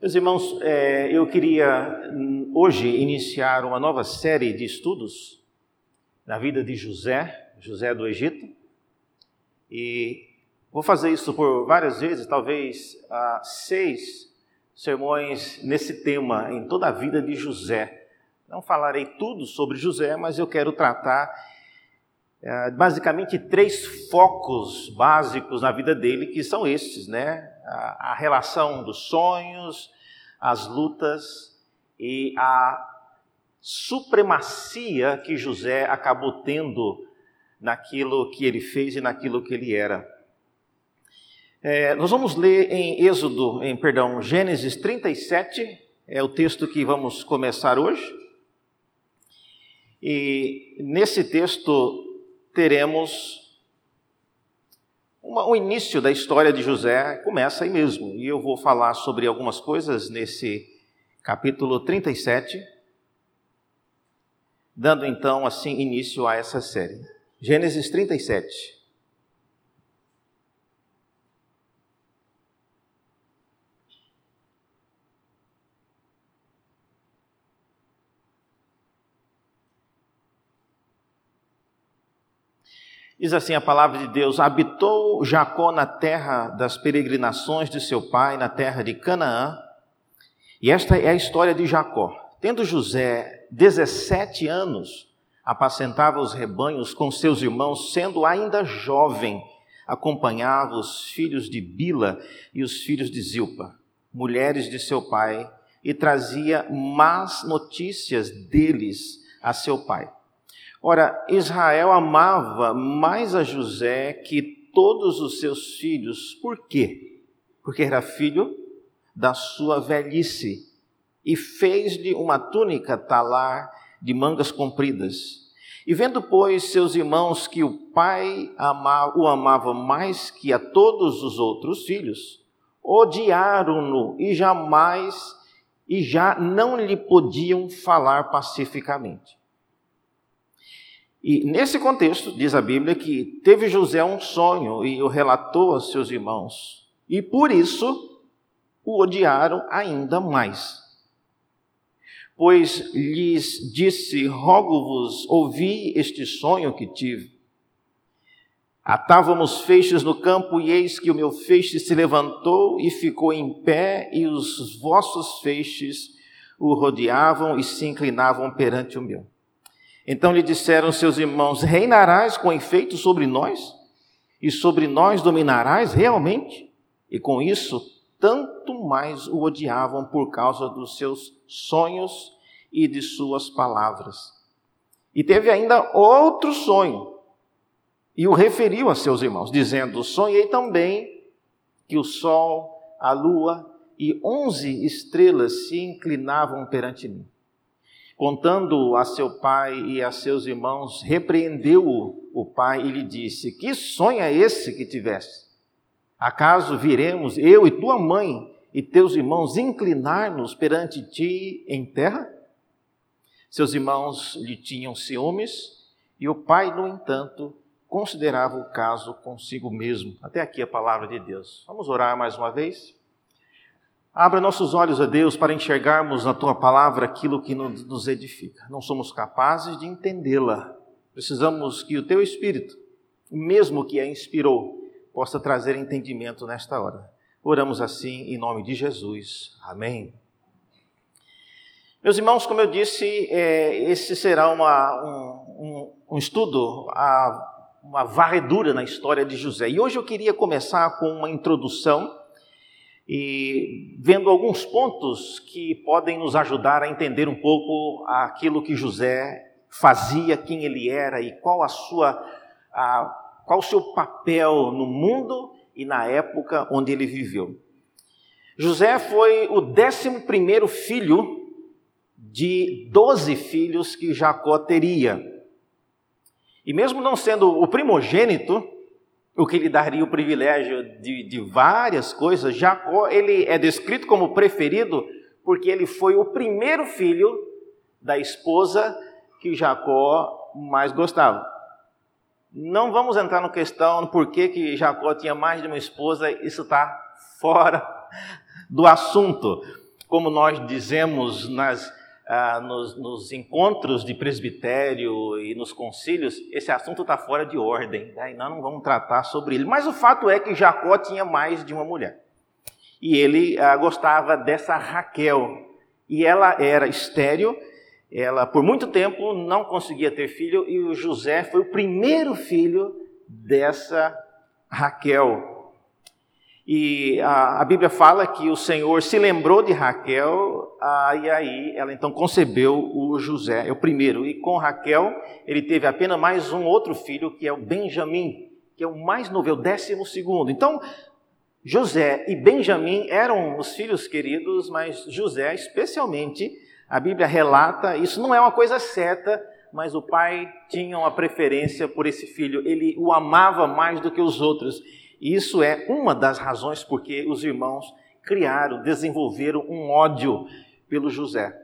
Meus irmãos, é, eu queria hum, hoje iniciar uma nova série de estudos na vida de José, José do Egito, e vou fazer isso por várias vezes, talvez seis sermões nesse tema, em toda a vida de José. Não falarei tudo sobre José, mas eu quero tratar é, basicamente três focos básicos na vida dele, que são estes, né? A, relação dos sonhos, as lutas e a supremacia que José acabou tendo naquilo que ele fez e naquilo que ele era. É, nós vamos ler em Êxodo, em perdão, Gênesis 37, é o texto que vamos começar hoje. E nesse texto teremos uma, o início da história de José, começa aí mesmo. E eu vou falar sobre algumas coisas nesse capítulo 37, dando então assim início a essa série. Gênesis 37. Diz assim a palavra de Deus: Habitou Jacó na terra das peregrinações de seu pai, na terra de Canaã. E esta é a história de Jacó. Tendo José 17 anos, apacentava os rebanhos com seus irmãos, sendo ainda jovem, acompanhava os filhos de Bila e os filhos de Zilpa, mulheres de seu pai, e trazia más notícias deles a seu pai. Ora, Israel amava mais a José que todos os seus filhos. Por quê? Porque era filho da sua velhice e fez-lhe uma túnica talar de mangas compridas. E vendo, pois, seus irmãos que o pai o amava mais que a todos os outros filhos, odiaram-no e jamais e já não lhe podiam falar pacificamente. E nesse contexto, diz a Bíblia que teve José um sonho e o relatou aos seus irmãos. E por isso o odiaram ainda mais. Pois lhes disse: Rogo-vos, ouvi este sonho que tive. Atávamos feixes no campo, e eis que o meu feixe se levantou e ficou em pé, e os vossos feixes o rodeavam e se inclinavam perante o meu. Então lhe disseram seus irmãos: Reinarás com efeito sobre nós? E sobre nós dominarás realmente? E com isso, tanto mais o odiavam por causa dos seus sonhos e de suas palavras. E teve ainda outro sonho, e o referiu a seus irmãos, dizendo: Sonhei também que o sol, a lua e onze estrelas se inclinavam perante mim contando a seu pai e a seus irmãos, repreendeu o pai e lhe disse: Que sonho é esse que tiveste? Acaso viremos, eu e tua mãe e teus irmãos, inclinar-nos perante ti em terra? Seus irmãos lhe tinham ciúmes e o pai, no entanto, considerava o caso consigo mesmo. Até aqui a palavra de Deus. Vamos orar mais uma vez? Abra nossos olhos a Deus para enxergarmos na tua palavra aquilo que nos edifica. Não somos capazes de entendê-la. Precisamos que o teu Espírito, o mesmo que a inspirou, possa trazer entendimento nesta hora. Oramos assim em nome de Jesus. Amém. Meus irmãos, como eu disse, é, esse será uma, um, um, um estudo, a, uma varredura na história de José. E hoje eu queria começar com uma introdução e vendo alguns pontos que podem nos ajudar a entender um pouco aquilo que José fazia, quem ele era e qual a sua a, qual o seu papel no mundo e na época onde ele viveu. José foi o décimo primeiro filho de doze filhos que Jacó teria. E mesmo não sendo o primogênito, o que lhe daria o privilégio de, de várias coisas. Jacó, ele é descrito como preferido porque ele foi o primeiro filho da esposa que Jacó mais gostava. Não vamos entrar na questão por que, que Jacó tinha mais de uma esposa, isso está fora do assunto. como nós dizemos nas, ah, nos, nos, encontros de presbitério e nos concílios, esse assunto está fora de ordem, né? e nós não vamos tratar sobre ele. Mas o fato é que Jacó tinha mais de uma mulher. E ele ah, gostava dessa Raquel. E ela era estéril, ela por muito tempo não conseguia ter filho, e o José foi o primeiro filho dessa Raquel. E a, a, Bíblia fala que o Senhor se lembrou de Raquel, ah, e aí ela então concebeu o José, é o primeiro. E com Raquel, ele teve apenas mais um outro filho, que é o Benjamim, que é o mais novo, é o décimo segundo. Então, José e Benjamim eram os filhos queridos, mas José, especialmente, a Bíblia relata, isso não é uma coisa certa, mas o pai tinha uma preferência por esse filho, ele o amava mais do que os outros. E isso é uma das razões porque os irmãos criaram, desenvolveram um ódio pelo José.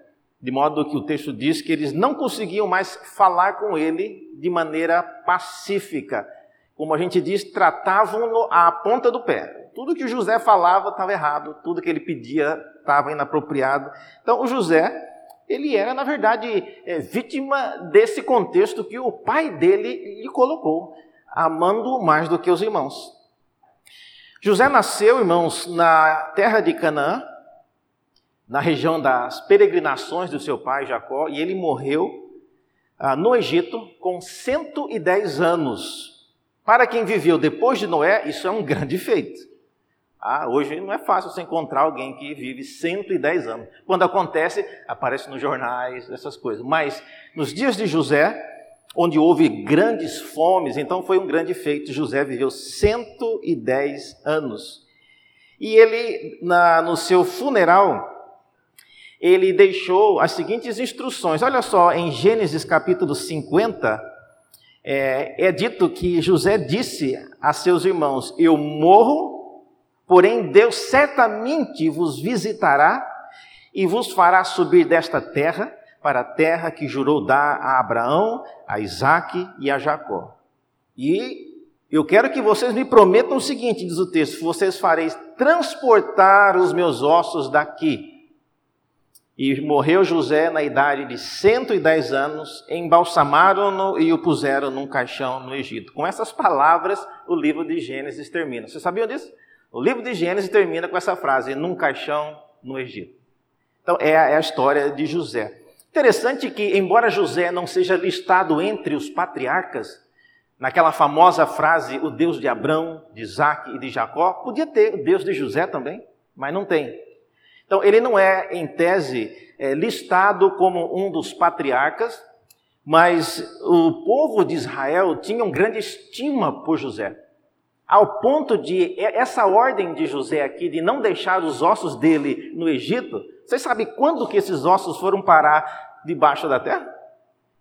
De modo que o texto diz que eles não conseguiam mais falar com ele de maneira pacífica. Como a gente diz, tratavam-no à ponta do pé. Tudo que o José falava estava errado, tudo que ele pedia estava inapropriado. Então, o José, ele era, na verdade, é, vítima desse contexto que o pai dele lhe colocou, amando mais do que os irmãos. José nasceu, irmãos, na terra de Canaã, na região das peregrinações do seu pai Jacó, e ele morreu ah, no Egito com 110 anos. Para quem viveu depois de Noé, isso é um grande feito. Ah, hoje não é fácil você encontrar alguém que vive 110 anos. Quando acontece, aparece nos jornais, essas coisas. Mas nos dias de José, onde houve grandes fomes, então foi um grande feito. José viveu 110 anos. E ele, na, no seu funeral, ele deixou as seguintes instruções. Olha só, em Gênesis capítulo 50, é, é dito que José disse a seus irmãos: Eu morro, porém Deus certamente vos visitará e vos fará subir desta terra para a terra que jurou dar a Abraão, a Isaac e a Jacó. E eu quero que vocês me prometam o seguinte, diz o texto: vocês fareis transportar os meus ossos daqui. E morreu José na idade de 110 anos, embalsamaram-no e o puseram num caixão no Egito. Com essas palavras, o livro de Gênesis termina. Vocês sabiam disso? O livro de Gênesis termina com essa frase: num caixão no Egito. Então, é a, é a história de José. Interessante que, embora José não seja listado entre os patriarcas, naquela famosa frase, o Deus de Abraão, de Isaac e de Jacó, podia ter o Deus de José também, mas não tem. Então, ele não é, em tese, é, listado como um dos patriarcas, mas o povo de Israel tinha uma grande estima por José, ao ponto de essa ordem de José aqui, de não deixar os ossos dele no Egito, vocês sabem quando que esses ossos foram parar debaixo da terra?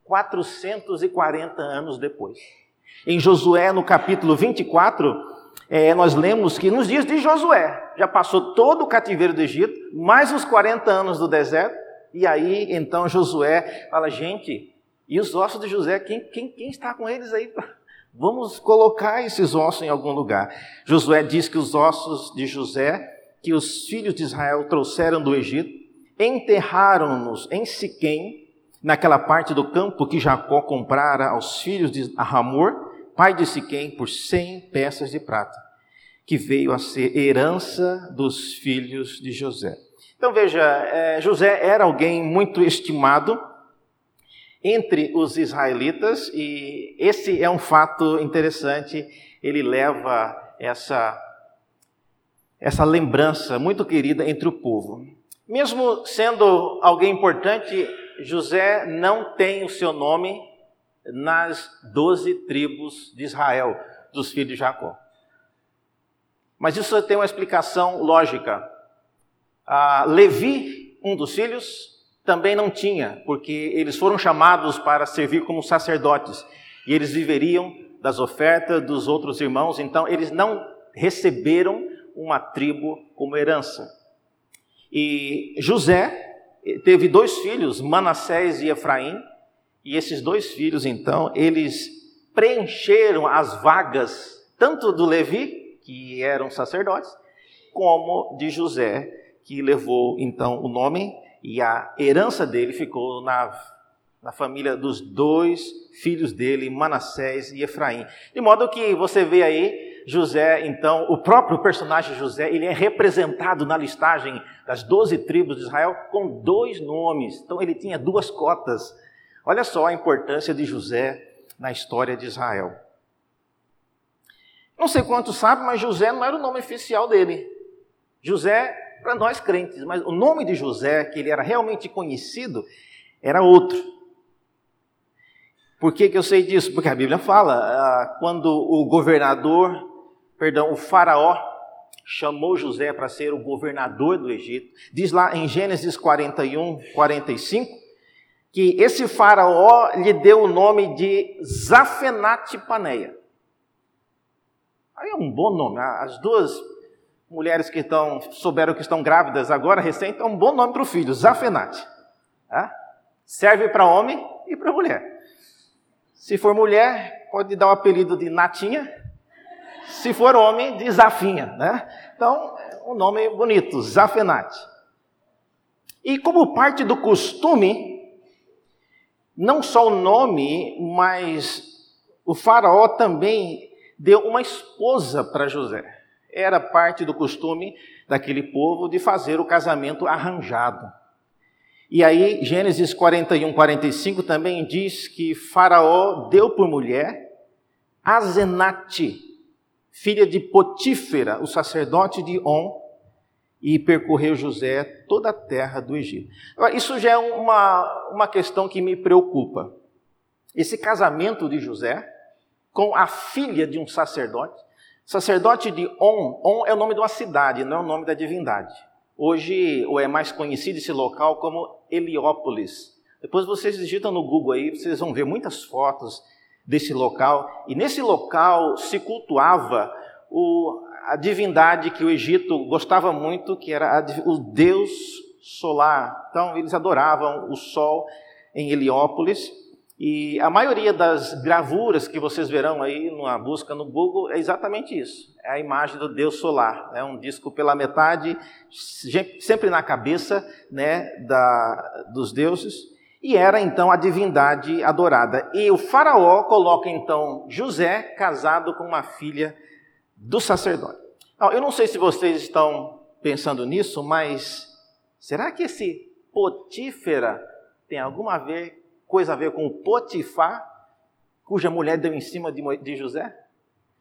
440 anos depois. Em Josué, no capítulo 24, é, nós lemos que nos dias de Josué, já passou todo o cativeiro do Egito, mais os 40 anos do deserto, e aí então Josué fala: gente, e os ossos de José, quem, quem, quem está com eles aí? Vamos colocar esses ossos em algum lugar. Josué diz que os ossos de José, que os filhos de Israel trouxeram do Egito, enterraram-nos em Siquém, naquela parte do campo que Jacó comprara aos filhos de Ramor, pai de Siquém, por cem peças de prata, que veio a ser herança dos filhos de José. Então veja, é, José era alguém muito estimado entre os israelitas e esse é um fato interessante. Ele leva essa essa lembrança muito querida entre o povo. Mesmo sendo alguém importante, José não tem o seu nome nas doze tribos de Israel, dos filhos de Jacó. Mas isso tem uma explicação lógica. Ah, Levi, um dos filhos, também não tinha, porque eles foram chamados para servir como sacerdotes e eles viveriam das ofertas dos outros irmãos, então eles não receberam uma tribo como herança. E José teve dois filhos, Manassés e Efraim, e esses dois filhos, então, eles preencheram as vagas, tanto do Levi, que eram sacerdotes, como de José, que levou então o nome e a herança dele ficou na, na família dos dois filhos dele, Manassés e Efraim. De modo que você vê aí José, então, o próprio personagem José, ele é representado na listagem das doze tribos de Israel com dois nomes. Então ele tinha duas cotas. Olha só a importância de José na história de Israel. Não sei quantos sabem, mas José não era o nome oficial dele. José, para nós crentes, mas o nome de José, que ele era realmente conhecido, era outro. Por que, que eu sei disso? Porque a Bíblia fala, ah, quando o governador, perdão, o faraó chamou José para ser o governador do Egito, diz lá em Gênesis 41, 45, que esse faraó lhe deu o nome de Zafenate Paneia. Aí é um bom nome. As duas mulheres que estão, souberam que estão grávidas agora, recente, é um bom nome para o filho, Zafenate. Tá? Serve para homem e para mulher. Se for mulher, pode dar o apelido de Natinha. Se for homem, de Zafinha. Né? Então, um nome bonito, Zafenate. E como parte do costume, não só o nome, mas o faraó também deu uma esposa para José. Era parte do costume daquele povo de fazer o casamento arranjado. E aí, Gênesis 41, 45 também diz que Faraó deu por mulher Azenate, filha de Potífera, o sacerdote de On, e percorreu José toda a terra do Egito. Agora, isso já é uma, uma questão que me preocupa. Esse casamento de José com a filha de um sacerdote. Sacerdote de On. On é o nome de uma cidade, não é o nome da divindade. Hoje, ou é mais conhecido esse local como Heliópolis. Depois vocês digitam no Google aí, vocês vão ver muitas fotos desse local. E nesse local se cultuava o, a divindade que o Egito gostava muito, que era a, o deus solar. Então, eles adoravam o sol em Heliópolis. E a maioria das gravuras que vocês verão aí numa busca no Google é exatamente isso. É a imagem do Deus solar. É um disco pela metade, sempre na cabeça né, da, dos deuses. E era então a divindade adorada. E o faraó coloca então José casado com uma filha do sacerdote. Eu não sei se vocês estão pensando nisso, mas será que esse Potífera tem alguma ver coisa a ver com Potifar, cuja mulher deu em cima de José?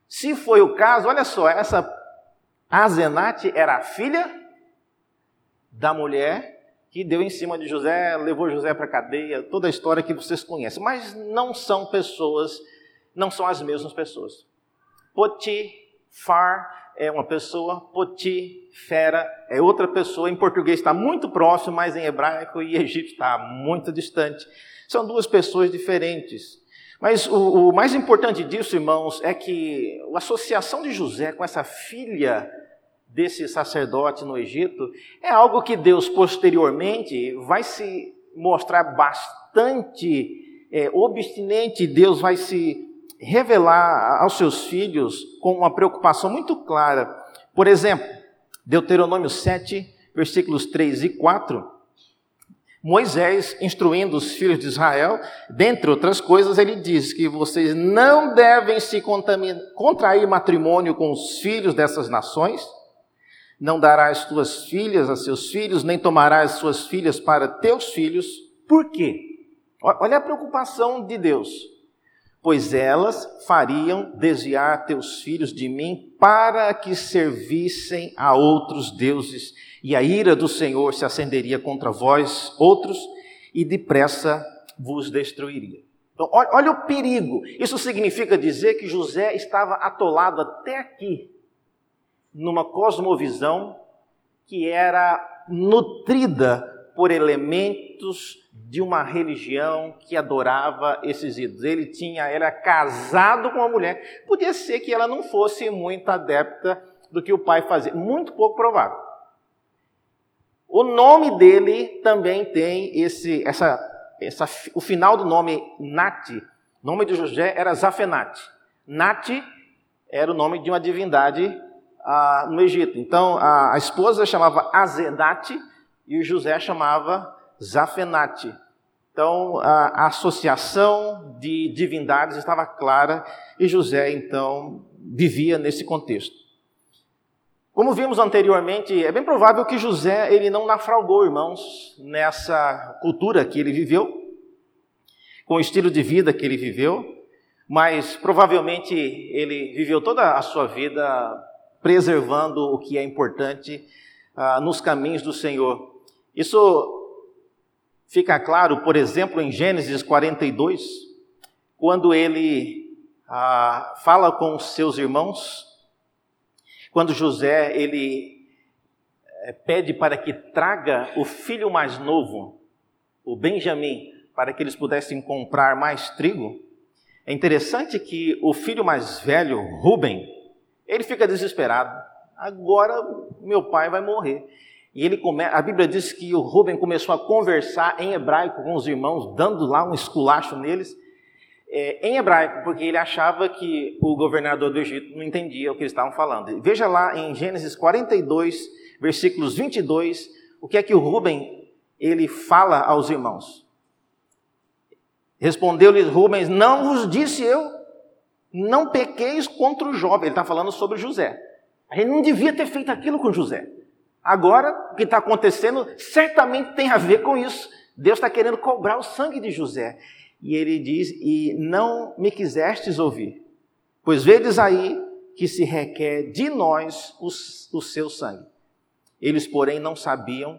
Se foi o caso, olha só, essa Azenate era a filha da mulher que deu em cima de José, levou José para a cadeia, toda a história que vocês conhecem, mas não são pessoas, não são as mesmas pessoas. Potifar é uma pessoa, Potifera é outra pessoa. Em português está muito próximo, mas em hebraico e egípcio está muito distante. São duas pessoas diferentes. Mas o, o, mais importante disso, irmãos, é que a associação de José com essa filha desse sacerdote no Egito é algo que Deus posteriormente vai se mostrar bastante é, obstinente. Deus vai se revelar aos seus filhos com uma preocupação muito clara. Por exemplo, Deuteronômio 7, versículos 3 e 4 Moisés, instruindo os filhos de Israel, dentre outras coisas, ele diz que vocês não devem se contrair matrimônio com os filhos dessas nações, não darás tuas filhas a seus filhos, nem tomarás suas filhas para teus filhos. Por quê? Olha a preocupação de Deus. Pois elas fariam desviar teus filhos de mim para que servissem a outros deuses e a ira do Senhor se acenderia contra vós, outros, e depressa vos destruiria. Então, olha o perigo. Isso significa dizer que José estava atolado até aqui, numa cosmovisão que era nutrida por elementos de uma religião que adorava esses ídolos. Ele tinha, era casado com uma mulher. Podia ser que ela não fosse muito adepta do que o pai fazia, muito pouco provável. O nome dele também tem esse, essa, essa, o final do nome Nati. O nome de José era Zafenate. Nati era o nome de uma divindade ah, no Egito. Então, a, a esposa chamava Azenate e o José chamava Zafenate. Então, a, a associação de divindades estava clara e José, então, vivia nesse contexto. Como vimos anteriormente, é bem provável que José ele não naufragou, irmãos, nessa cultura que ele viveu, com o estilo de vida que ele viveu, mas provavelmente ele viveu toda a sua vida preservando o que é importante ah, nos caminhos do Senhor. Isso fica claro, por exemplo, em Gênesis 42, quando ele ah, fala com os seus irmãos quando José ele eh, pede para que traga o filho mais novo, o Benjamim, para que eles pudessem comprar mais trigo, é interessante que o filho mais velho, Ruben, ele fica desesperado. Agora meu pai vai morrer. E ele come... a Bíblia diz que o Ruben começou a conversar em hebraico com os irmãos, dando lá um esculacho neles é, em hebraico, porque ele achava que o governador do Egito não entendia o que eles estavam falando. Veja lá em Gênesis 42, versículos 22, o que é que o Rubem ele fala aos irmãos. Respondeu-lhes Rubens: Não vos disse eu, não pequeis contra o jovem. Ele está falando sobre José. A gente não devia ter feito aquilo com José. Agora, o que está acontecendo certamente tem a ver com isso. Deus está querendo cobrar o sangue de José. E ele diz: E não me quisestes ouvir, pois vedes aí que se requer de nós o, o seu sangue. Eles, porém, não sabiam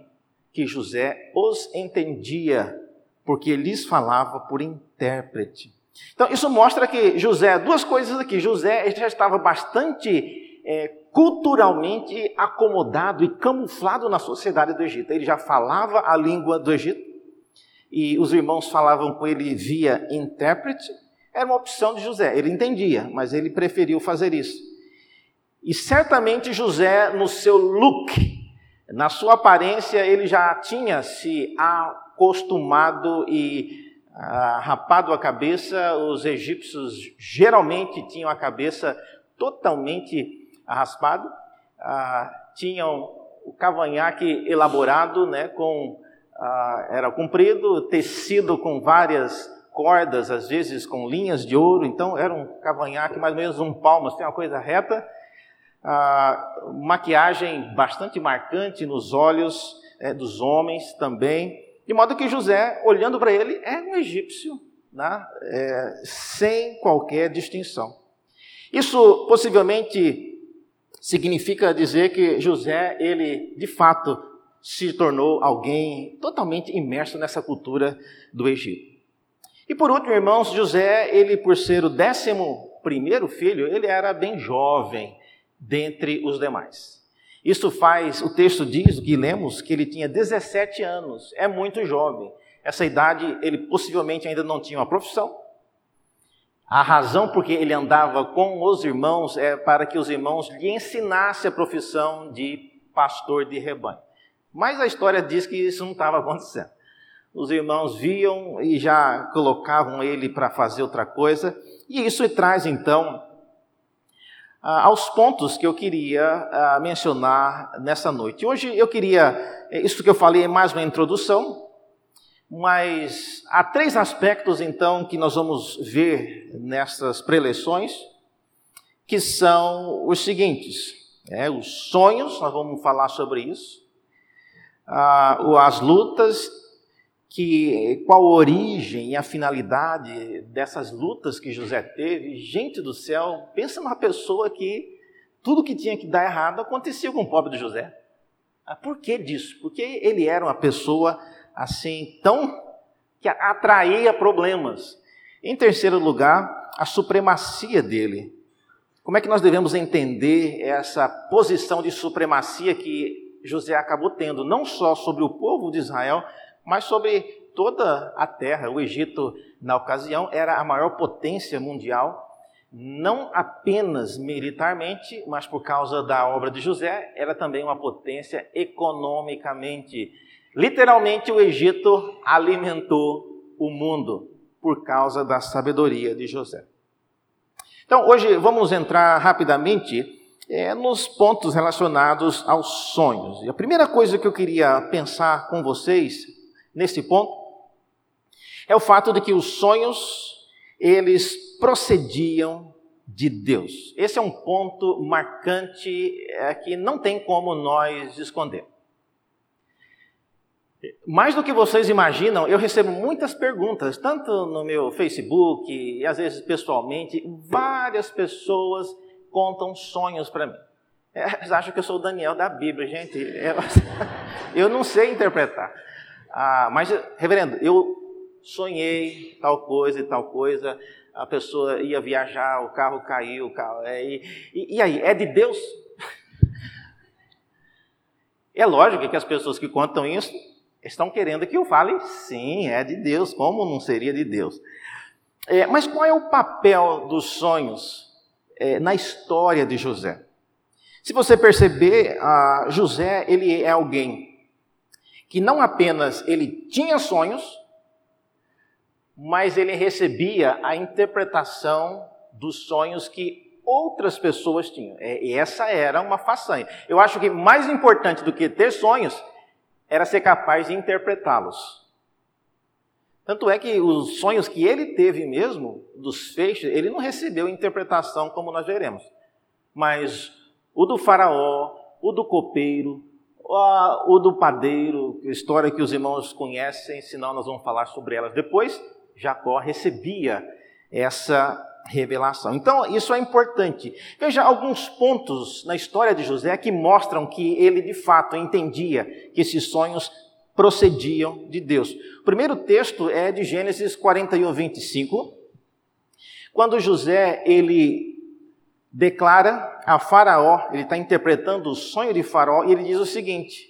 que José os entendia, porque lhes falava por intérprete. Então, isso mostra que José, duas coisas aqui. José já estava bastante é, culturalmente acomodado e camuflado na sociedade do Egito. Ele já falava a língua do Egito, e os irmãos falavam com ele via intérprete, era uma opção de José. Ele entendia, mas ele preferiu fazer isso. E certamente José, no seu look, na sua aparência, ele já tinha se acostumado e ah, rapado a cabeça. Os egípcios geralmente tinham a cabeça totalmente raspada, ah, tinham o cavanhaque elaborado né, com ah, era comprido, tecido com várias cordas, às vezes com linhas de ouro, então era um cavanhaque mais ou menos um palmo, assim, uma coisa reta. Ah, maquiagem bastante marcante nos olhos é, dos homens também, de modo que José, olhando para ele, é um egípcio, né? é, sem qualquer distinção. Isso possivelmente significa dizer que José, ele de fato se tornou alguém totalmente imerso nessa cultura do Egito. E por último, irmãos, José, ele por ser o décimo primeiro filho, ele era bem jovem dentre os demais. Isso faz, o texto diz, que lemos, que ele tinha 17 anos, é muito jovem. Essa idade, ele possivelmente ainda não tinha uma profissão. A razão porque ele andava com os irmãos é para que os irmãos lhe ensinassem a profissão de pastor de rebanho. Mas a história diz que isso não estava acontecendo. Os irmãos viam e já colocavam ele para fazer outra coisa, e isso traz então aos pontos que eu queria mencionar nessa noite. Hoje eu queria, é, isso que eu falei é mais uma introdução, mas há três aspectos então que nós vamos ver nessas preleções, que são os seguintes: é, os sonhos, nós vamos falar sobre isso ah, as lutas, que qual a origem e a finalidade dessas lutas que José teve. Gente do céu, pensa numa pessoa que tudo que tinha que dar errado acontecia com o pobre de José. Por que disso? Porque ele era uma pessoa assim tão que atraía problemas. Em terceiro lugar, a supremacia dele. Como é que nós devemos entender essa posição de supremacia que José acabou tendo, não só sobre o povo de Israel, mas sobre toda a terra. O Egito, na ocasião, era a maior potência mundial, não apenas militarmente, mas por causa da obra de José, era também uma potência economicamente. Literalmente, o Egito alimentou o mundo por causa da sabedoria de José. Então, hoje vamos entrar rapidamente é nos pontos relacionados aos sonhos. E a primeira coisa que eu queria pensar com vocês nesse ponto é o fato de que os sonhos eles procediam de Deus. Esse é um ponto marcante é, que não tem como nós esconder. Mais do que vocês imaginam, eu recebo muitas perguntas, tanto no meu Facebook e às vezes pessoalmente, várias pessoas contam sonhos para mim. É, eles acham que eu sou o Daniel da Bíblia, gente. Eu, eu não sei interpretar. Ah, mas, reverendo, eu sonhei tal coisa e tal coisa a pessoa ia viajar, o carro caiu, o carro, é, e, e, e aí, é de Deus? É lógico que as pessoas que contam isso estão querendo que eu fale, sim, é de Deus, como não seria de Deus? É, mas qual é o papel dos sonhos é, na história de José? Se você perceber, José ele é alguém que não apenas ele tinha sonhos, mas ele recebia a interpretação dos sonhos que outras pessoas tinham. É, e essa era uma façanha. Eu acho que mais importante do que ter sonhos era ser capaz de interpretá-los. Tanto é que os sonhos que ele teve mesmo, dos feixes, ele não recebeu interpretação como nós veremos. Mas o do faraó, o do copeiro, o do padeiro, história que os irmãos conhecem, senão nós vamos falar sobre elas depois, Jacó recebia essa revelação. Então, isso é importante. Veja alguns pontos na história de José que mostram que ele de fato entendia que esses sonhos procediam de Deus. O primeiro texto é de Gênesis 41, 25, quando José ele declara a Faraó, ele está interpretando o sonho de Faraó, e ele diz o seguinte: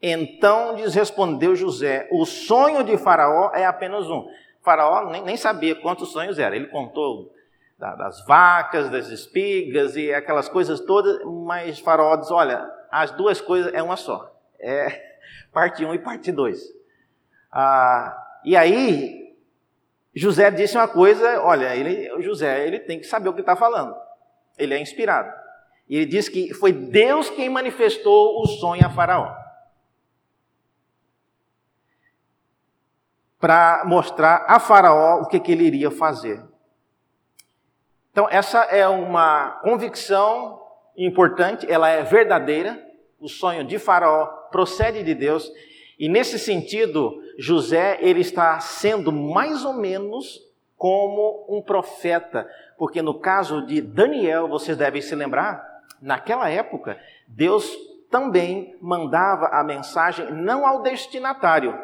Então lhes respondeu José: O sonho de Faraó é apenas um. Faraó nem, nem sabia quantos sonhos eram. Ele contou da, das vacas, das espigas e aquelas coisas todas, mas Faraó diz: olha, as duas coisas é uma só. É parte 1 um e parte 2. Ah, e aí, José disse uma coisa: olha, ele, José ele tem que saber o que está falando. Ele é inspirado. E ele diz que foi Deus quem manifestou o sonho a Faraó. para mostrar a Faraó o que, que ele iria fazer. Então, essa é uma convicção importante, ela é verdadeira. O sonho de Faraó procede de Deus, e nesse sentido, José ele está sendo mais ou menos como um profeta, porque no caso de Daniel, vocês devem se lembrar, naquela época, Deus também mandava a mensagem não ao destinatário,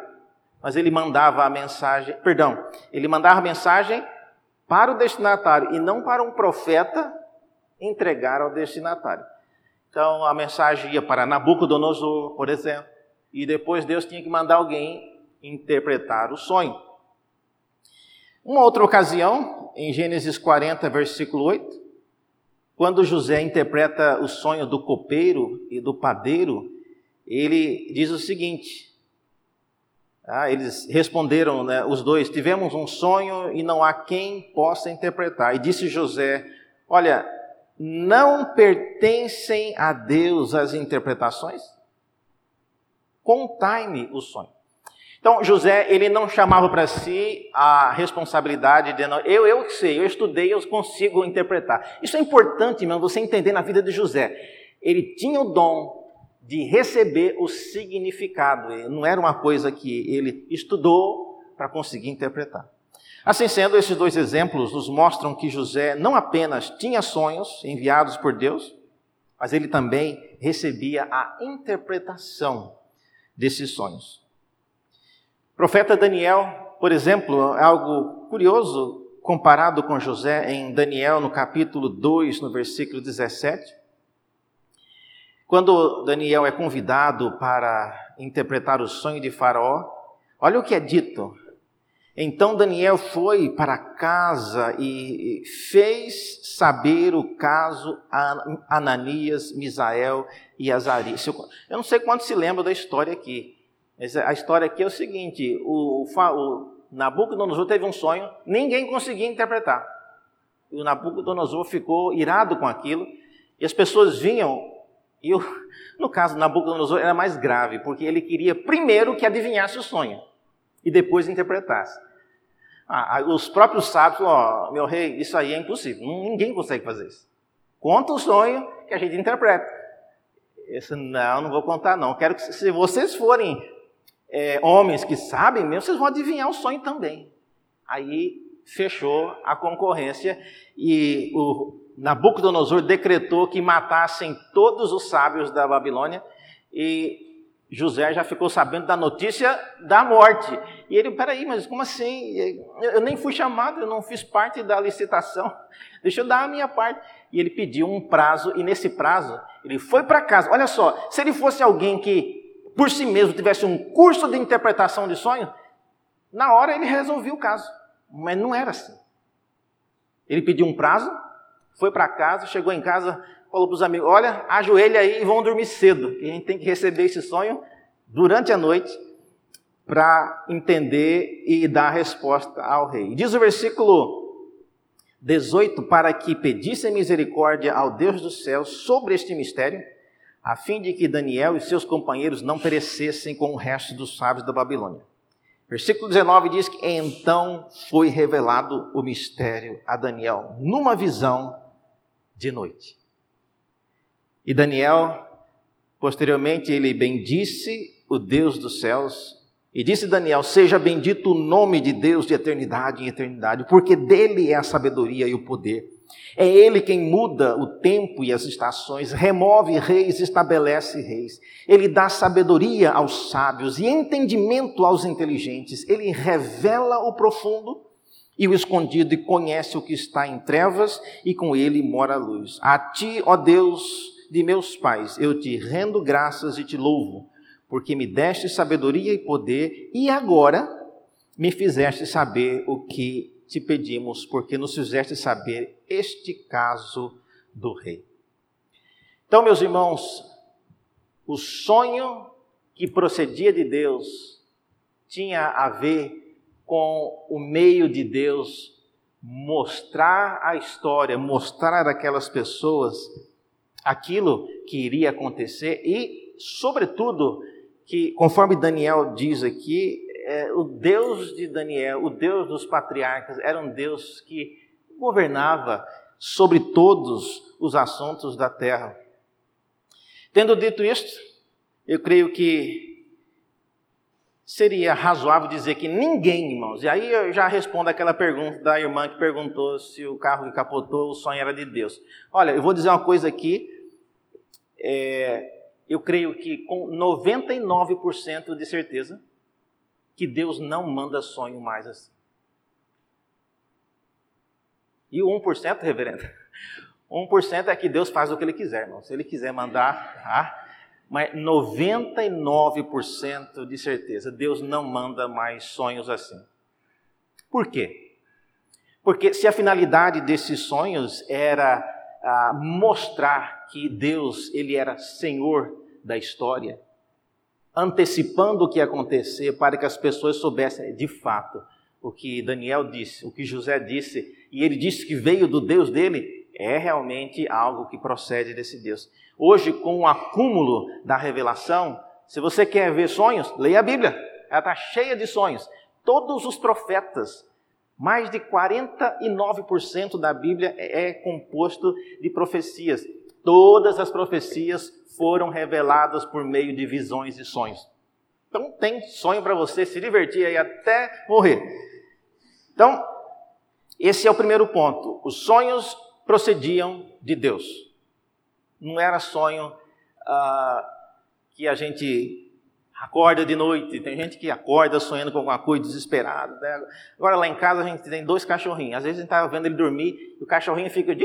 mas ele mandava a mensagem, perdão, ele mandava a mensagem para o destinatário e não para um profeta entregar ao destinatário. Então a mensagem ia para Nabucodonosor, por exemplo, e depois Deus tinha que mandar alguém interpretar o sonho. Uma outra ocasião, em Gênesis 40, versículo 8, quando José interpreta o sonho do copeiro e do padeiro, ele diz o seguinte: ah, eles responderam, né, os dois: Tivemos um sonho e não há quem possa interpretar. E disse José: Olha, não pertencem a Deus as interpretações? Contai-me o sonho. Então, José, ele não chamava para si a responsabilidade de, eu, eu sei, eu estudei, eu consigo interpretar. Isso é importante, irmão, você entender na vida de José. Ele tinha o dom de receber o significado. Não era uma coisa que ele estudou para conseguir interpretar. Assim sendo, esses dois exemplos nos mostram que José não apenas tinha sonhos enviados por Deus, mas ele também recebia a interpretação desses sonhos. Profeta Daniel, por exemplo, é algo curioso comparado com José em Daniel, no capítulo 2, no versículo 17. Quando Daniel é convidado para interpretar o sonho de Faraó, olha o que é dito. Então Daniel foi para casa e fez saber o caso a Ananias, Misael e Azarias. Eu não sei quantos se lembram da história aqui, a história aqui é o seguinte: o, o Nabucodonosor teve um sonho, ninguém conseguia interpretar. O Nabucodonosor ficou irado com aquilo E as pessoas vinham, e eu, no caso Nabucodonosor era mais grave, porque ele queria primeiro que adivinhasse o sonho e depois interpretasse. Ah, os próprios sábios, ó, meu rei, isso aí é impossível, ninguém consegue fazer isso. Conta o sonho que a gente interpreta. Esse, não, não vou contar não. Quero que se vocês forem é, homens que sabem mesmo, vocês vão adivinhar o sonho também. Aí fechou a concorrência e o Nabucodonosor decretou que matassem todos os sábios da Babilônia e José já ficou sabendo da notícia da morte. E ele, peraí, mas como assim? Eu nem fui chamado, eu não fiz parte da licitação. Deixa eu dar a minha parte. E ele pediu um prazo, e nesse prazo, ele foi para casa. Olha só, se ele fosse alguém que, por si mesmo, tivesse um curso de interpretação de sonho, na hora ele resolvia o caso. Mas não era assim. Ele pediu um prazo, foi para casa, chegou em casa, falou para os amigos: Olha, ajoelha aí e vão dormir cedo. E a gente tem que receber esse sonho durante a noite para entender e dar resposta ao rei. Diz o versículo 18: Para que pedissem misericórdia ao Deus do céu sobre este mistério, a fim de que Daniel e seus companheiros não perecessem com o resto dos sábios da Babilônia. Versículo 19 diz que então foi revelado o mistério a Daniel numa visão de noite. E Daniel, posteriormente, ele bendisse o Deus dos céus e disse Daniel: Seja bendito o nome de Deus de eternidade em eternidade, porque dele é a sabedoria e o poder. É ele quem muda o tempo e as estações, remove reis, estabelece reis. Ele dá sabedoria aos sábios e entendimento aos inteligentes. Ele revela o profundo e o escondido e conhece o que está em trevas e com ele mora a luz. A ti, ó Deus de meus pais, eu te rendo graças e te louvo, porque me deste sabedoria e poder e agora me fizeste saber o que te pedimos, porque nos fizeste saber este caso do rei. Então, meus irmãos, o sonho que procedia de Deus tinha a ver com o meio de Deus mostrar a história, mostrar àquelas pessoas aquilo que iria acontecer e, sobretudo, que, conforme Daniel diz aqui, é, o Deus de Daniel, o Deus dos patriarcas, era um Deus que governava sobre todos os assuntos da terra. Tendo dito isto, eu creio que seria razoável dizer que ninguém, irmãos, e aí eu já respondo aquela pergunta da irmã que perguntou se o carro que capotou, o sonho era de Deus. Olha, eu vou dizer uma coisa aqui, é, eu creio que com 99% de certeza, que Deus não manda sonho mais assim. E o 1%, reverendo? 1% é que Deus faz o que Ele quiser, irmão. Se Ele quiser mandar, tá? Mas 99% de certeza, Deus não manda mais sonhos assim. Por quê? Porque se a finalidade desses sonhos era ah, mostrar que Deus ele era Senhor da história, antecipando o que ia acontecer para que as pessoas soubessem de fato o que Daniel disse, o que José disse, e ele disse que veio do Deus dele, é realmente algo que procede desse Deus. Hoje, com o acúmulo da revelação, se você quer ver sonhos, leia a Bíblia, ela está cheia de sonhos. Todos os profetas, mais de 49% da Bíblia é composto de profecias. Todas as profecias foram reveladas por meio de visões e sonhos. Então tem sonho para você se divertir aí até morrer. Então, esse é o primeiro ponto. Os sonhos procediam de Deus. Não era sonho ah, que a gente acorda de noite. Tem gente que acorda sonhando com alguma coisa desesperado. Né? Agora lá em casa a gente tem dois cachorrinhos. Às vezes a gente está vendo ele dormir e o cachorrinho fica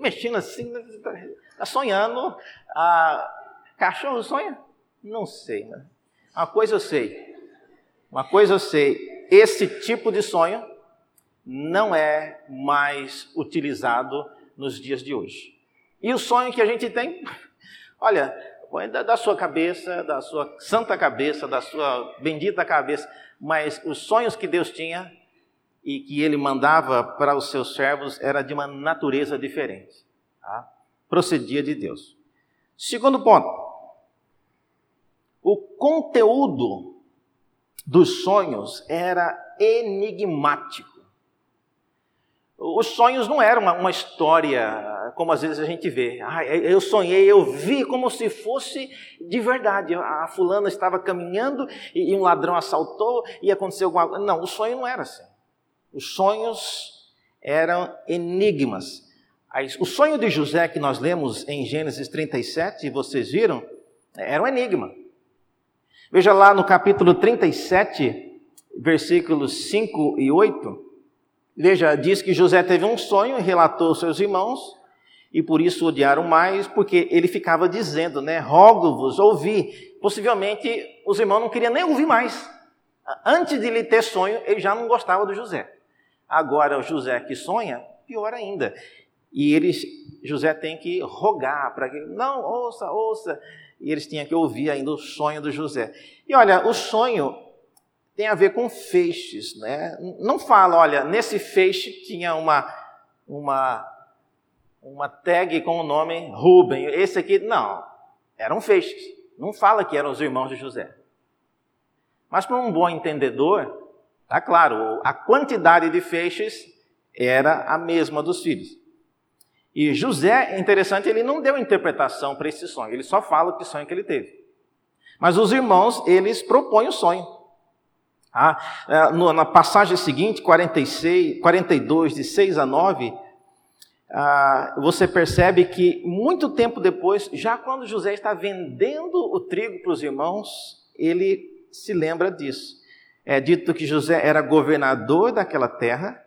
mexendo assim, está sonhando. Ah, Cachorro sonha? Não sei, né? Uma coisa eu sei. Uma coisa eu sei. Esse tipo de sonho não é mais utilizado nos dias de hoje. E o sonho que a gente tem, olha, da, da sua cabeça, da sua santa cabeça, da sua bendita cabeça, mas os sonhos que Deus tinha e que Ele mandava para os seus servos era de uma natureza diferente. Tá? procedia de Deus. Segundo ponto, o conteúdo dos sonhos era enigmático. Os sonhos não eram uma, uma, história como às vezes a gente vê. Ah, eu sonhei, eu vi como se fosse de verdade. A fulana estava caminhando e, um ladrão assaltou e aconteceu alguma coisa. Não, o sonho não era assim. Os sonhos eram enigmas. O sonho de José que nós lemos em Gênesis 37, e vocês viram, era um enigma. Veja lá no capítulo 37, versículos 5 e 8. Veja, diz que José teve um sonho e relatou aos seus irmãos, e por isso odiaram mais, porque ele ficava dizendo, né? Rogo-vos, ouvi. Possivelmente os irmãos não queriam nem ouvir mais. Antes de ele ter sonho, ele já não gostava do José. Agora, o José que sonha, pior ainda. E eles, José tem que rogar para que, não, ouça, ouça. E eles tinham que ouvir ainda o sonho do José. E olha, o sonho tem a ver com feixes, né? Não fala, olha, nesse feixe tinha uma uma uma tag com o nome Rubem. Esse aqui não, eram feixes. Não fala que eram os irmãos de José. Mas para um bom entendedor, tá claro, a quantidade de feixes era a mesma dos filhos. E José, interessante, ele não deu interpretação para esse sonho, ele só fala que sonho que ele teve. Mas os irmãos, eles propõem o sonho. Ah, na passagem seguinte, 46, 42, de 6 a 9, ah, você percebe que muito tempo depois, já quando José está vendendo o trigo para os irmãos, ele se lembra disso. É dito que José era governador daquela terra,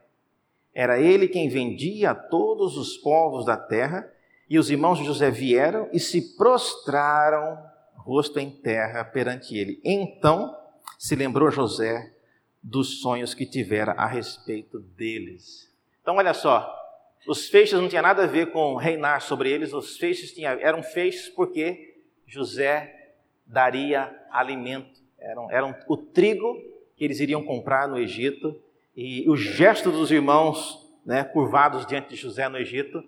era ele quem vendia a todos os povos da terra, e os irmãos de José vieram e se prostraram rosto em terra perante ele. Então, se lembrou José dos sonhos que tivera a respeito deles. Então, olha só, os feixes não tinha nada a ver com reinar sobre eles, os feixes tinha, eram feixes porque José daria alimento, eram, eram o trigo que eles iriam comprar no Egito, e o gesto dos irmãos né, curvados diante de José no Egito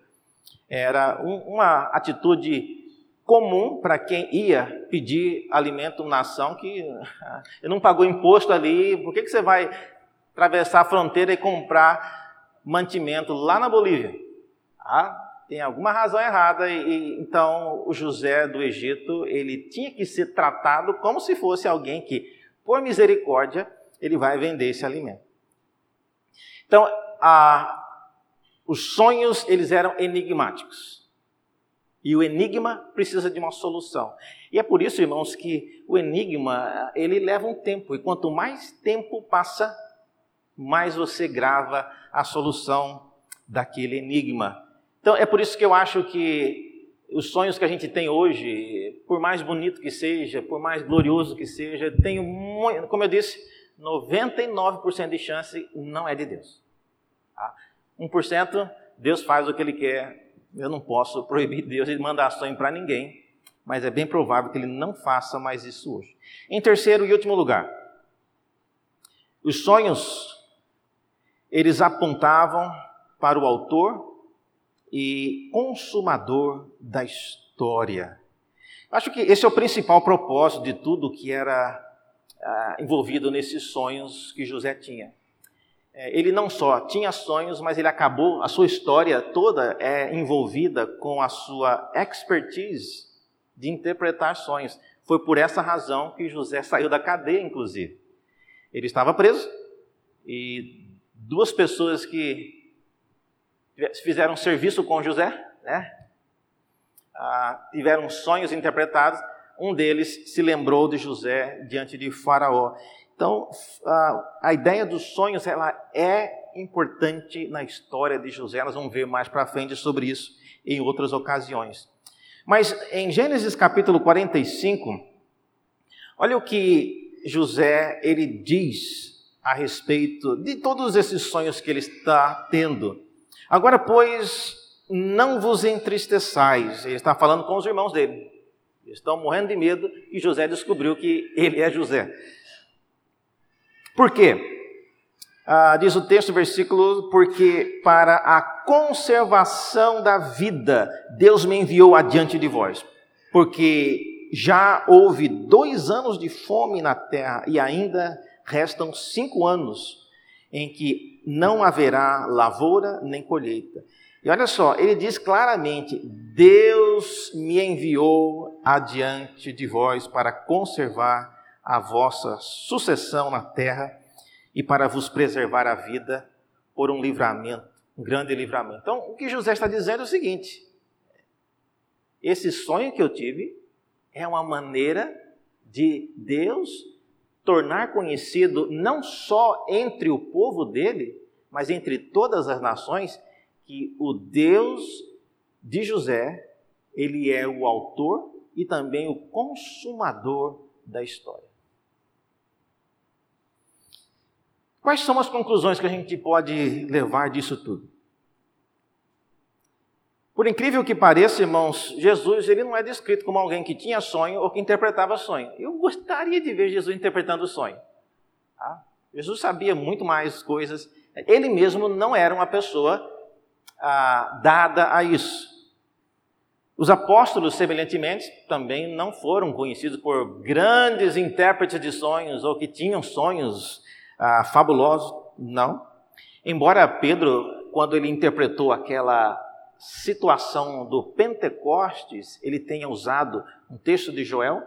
era um, uma atitude comum para quem ia pedir alimento na nação que não pagou imposto ali, por que, que você vai atravessar a fronteira e comprar mantimento lá na Bolívia? Ah, tem alguma razão errada e, então o José do Egito ele tinha que ser tratado como se fosse alguém que, por misericórdia, ele vai vender esse alimento. Então, a, os sonhos eles eram enigmáticos. E o enigma precisa de uma solução. E é por isso, irmãos, que o enigma, ele leva um tempo. E quanto mais tempo passa, mais você grava a solução daquele enigma. Então, é por isso que eu acho que os sonhos que a gente tem hoje, por mais bonito que seja, por mais glorioso que seja, tenho muito, como eu disse, 99% de chance não é de Deus. Tá? 1% Deus faz o que Ele quer eu não posso proibir Deus de mandar sonho para ninguém, mas é bem provável que ele não faça mais isso hoje. Em terceiro e último lugar, os sonhos eles apontavam para o autor e consumador da história. Acho que esse é o principal propósito de tudo que era ah, envolvido nesses sonhos que José tinha. É, ele não só tinha sonhos, mas ele acabou, a sua história toda é envolvida com a sua expertise de interpretar sonhos. Foi por essa razão que José saiu da cadeia, inclusive. Ele estava preso e duas pessoas que fizeram serviço com José, né? Ah, tiveram sonhos interpretados. Um deles se lembrou de José diante de Faraó. Então, a, a ideia dos sonhos ela é importante na história de José. Nós vamos ver mais para frente sobre isso em outras ocasiões. Mas em Gênesis capítulo 45, olha o que José ele diz a respeito de todos esses sonhos que ele está tendo. Agora, pois, não vos entristeçais. Ele está falando com os irmãos dele. Eles estão morrendo de medo e José descobriu que ele é José. Por quê? Ah, diz o texto, versículo, porque para a conservação da vida Deus me enviou adiante de vós, porque já houve dois anos de fome na terra e ainda restam cinco anos em que não haverá lavoura nem colheita. E olha só, ele diz claramente: Deus me enviou adiante de vós para conservar a vossa sucessão na terra e para vos preservar a vida por um livramento, um grande livramento. Então, o que José está dizendo é o seguinte: esse sonho que eu tive é uma maneira de Deus tornar conhecido não só entre o povo dele, mas entre todas as nações, que o Deus de José, ele é o autor e também o consumador da história. Quais são as conclusões que a gente pode levar disso tudo? Por incrível que pareça, irmãos, Jesus ele não é descrito como alguém que tinha sonho ou que interpretava sonho. Eu gostaria de ver Jesus interpretando sonho. Tá? Jesus sabia muito mais coisas. Ele mesmo não era uma pessoa ah, dada a isso. Os apóstolos, semelhantemente, também não foram conhecidos por grandes intérpretes de sonhos ou que tinham sonhos ah, fabulosos, não. Embora Pedro, quando ele interpretou aquela situação do Pentecostes, ele tenha usado um texto de Joel,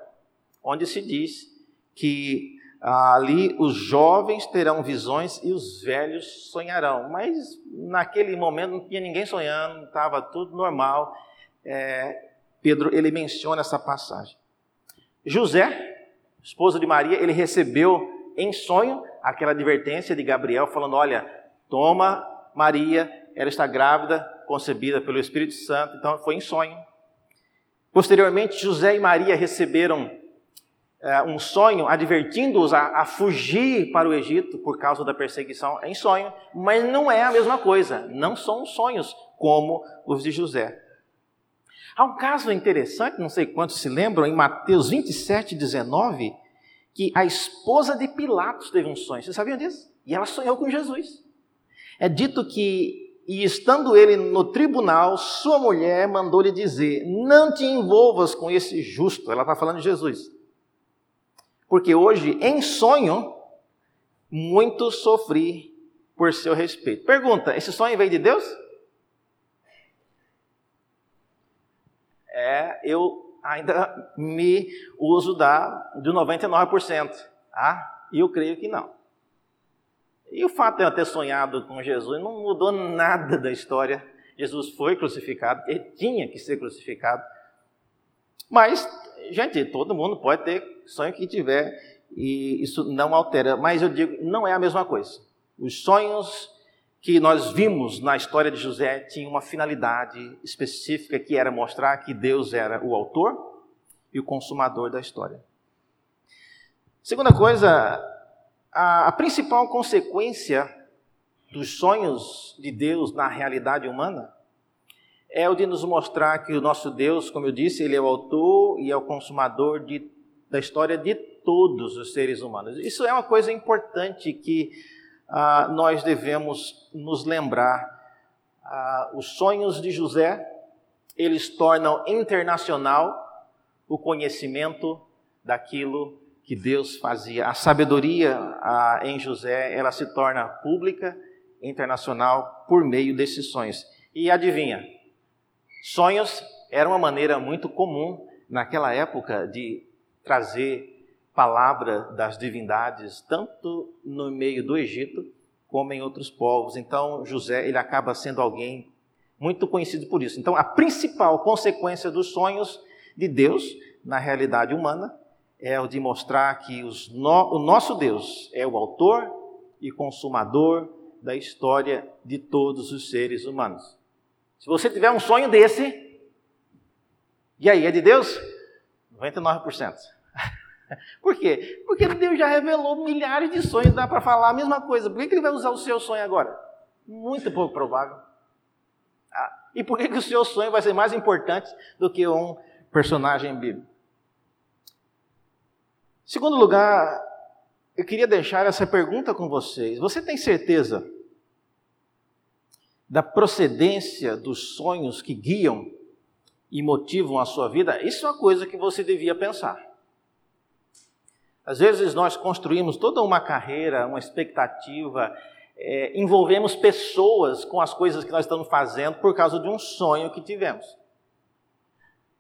onde se diz que ah, ali os jovens terão visões e os velhos sonharão. Mas naquele momento não tinha ninguém sonhando, estava tudo normal. É, Pedro ele menciona essa passagem. José, esposo de Maria, ele recebeu em sonho aquela advertência de Gabriel, falando: Olha, toma Maria, ela está grávida, concebida pelo Espírito Santo. Então foi em sonho. Posteriormente, José e Maria receberam é, um sonho advertindo-os a, a, fugir para o Egito por causa da perseguição em sonho, mas não é a mesma coisa, não são sonhos como os de José. Há um caso interessante, não sei quantos se lembram, em Mateus 27, 19, que a esposa de Pilatos teve um sonho. Vocês sabiam disso? E ela sonhou com Jesus. É dito que, e estando ele no tribunal, sua mulher mandou-lhe dizer: Não te envolvas com esse justo. Ela está falando de Jesus. Porque hoje, em sonho, muito sofri por seu respeito. Pergunta: esse sonho veio de Deus? É, eu ainda me uso da, do 99%. Ah, e eu creio que não. E o fato de eu ter sonhado com Jesus não mudou nada da história. Jesus foi crucificado, ele tinha que ser crucificado. Mas, gente, todo mundo pode ter sonho que tiver, e isso não altera. Mas eu digo, não é a mesma coisa. Os sonhos que nós vimos na história de José tinha uma finalidade específica que era mostrar que Deus era o autor e o consumador da história. Segunda coisa, a, a principal consequência dos sonhos de Deus na realidade humana é o de nos mostrar que o nosso Deus, como eu disse, ele é o autor e é o consumador de, da história de todos os seres humanos. Isso é uma coisa importante que ah, nós devemos nos lembrar. Ah, os sonhos de José, eles tornam internacional o conhecimento daquilo que Deus fazia. A sabedoria ah, em José, ela se torna pública, internacional, por meio desses sonhos. E adivinha, sonhos era uma maneira muito comum naquela época de trazer palavra das divindades, tanto no meio do Egito como em outros povos. Então, José, ele acaba sendo alguém muito conhecido por isso. Então, a principal consequência dos sonhos de Deus na realidade humana é o de mostrar que no, o nosso Deus é o autor e consumador da história de todos os seres humanos. Se você tiver um sonho desse, e aí, é de Deus? 99%. Por quê? Porque Deus já revelou milhares de sonhos, dá para falar a mesma coisa. Por que ele vai usar o seu sonho agora? Muito pouco provável. Ah, e por que, que o seu sonho vai ser mais importante do que um personagem bíblico? Segundo lugar, eu queria deixar essa pergunta com vocês. Você tem certeza da procedência dos sonhos que guiam e motivam a sua vida? Isso é uma coisa que você devia pensar. Às vezes nós construímos toda uma carreira, uma expectativa, é, envolvemos pessoas com as coisas que nós estamos fazendo por causa de um sonho que tivemos.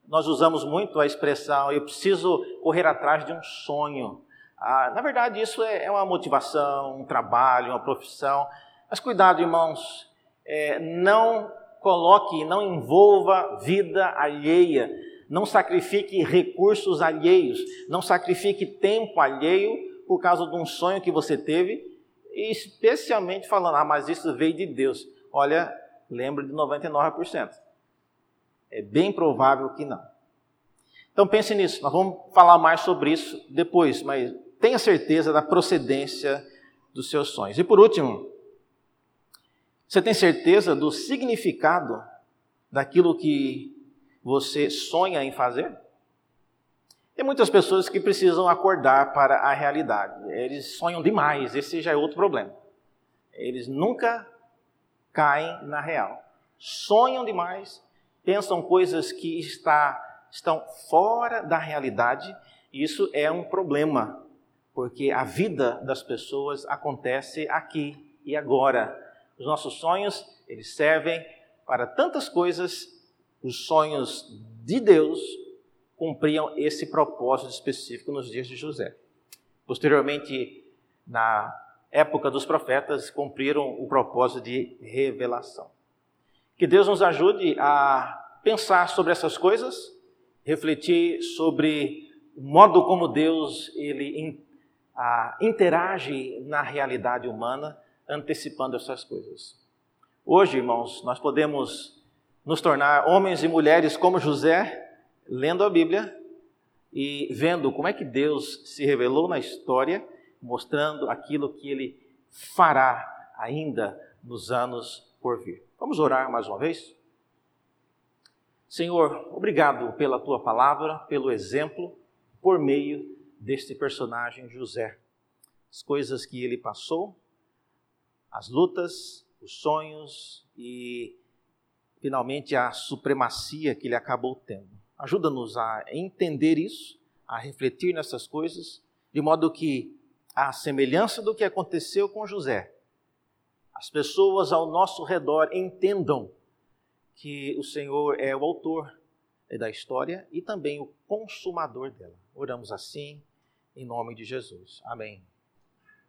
Nós usamos muito a expressão, eu preciso correr atrás de um sonho. Ah, na verdade, isso é, é uma motivação, um trabalho, uma profissão. Mas cuidado, irmãos, é, não coloque, não envolva vida alheia, não sacrifique recursos alheios, não sacrifique tempo alheio por causa de um sonho que você teve, especialmente falando, ah, mas isso veio de Deus. Olha, lembra de 99%. É bem provável que não. Então pense nisso, nós vamos falar mais sobre isso depois, mas tenha certeza da procedência dos seus sonhos. E por último, você tem certeza do significado daquilo que você sonha em fazer? Tem muitas pessoas que precisam acordar para a realidade. Eles sonham demais, esse já é outro problema. Eles nunca caem na real. Sonham demais, pensam coisas que está, estão fora da realidade, e isso é um problema, porque a vida das pessoas acontece aqui e agora. Os nossos sonhos, eles servem para tantas coisas. Os sonhos de Deus cumpriam esse propósito específico nos dias de José. Posteriormente, na época dos profetas, cumpriram o propósito de revelação. Que Deus nos ajude a pensar sobre essas coisas, refletir sobre o modo como Deus ele interage na realidade humana antecipando essas coisas. Hoje, irmãos, nós podemos nos tornar homens e mulheres como José, lendo a Bíblia e vendo como é que Deus se revelou na história, mostrando aquilo que ele fará ainda nos anos por vir. Vamos orar mais uma vez? Senhor, obrigado pela tua palavra, pelo exemplo, por meio deste personagem José. As coisas que ele passou, as lutas, os sonhos e, finalmente, a supremacia que ele acabou tendo. Ajuda-nos a entender isso, a refletir nessas coisas, de modo que, a semelhança do que aconteceu com José, as pessoas ao nosso redor entendam que o Senhor é o autor da história e também o consumador dela. Oramos assim, em nome de Jesus. Amém.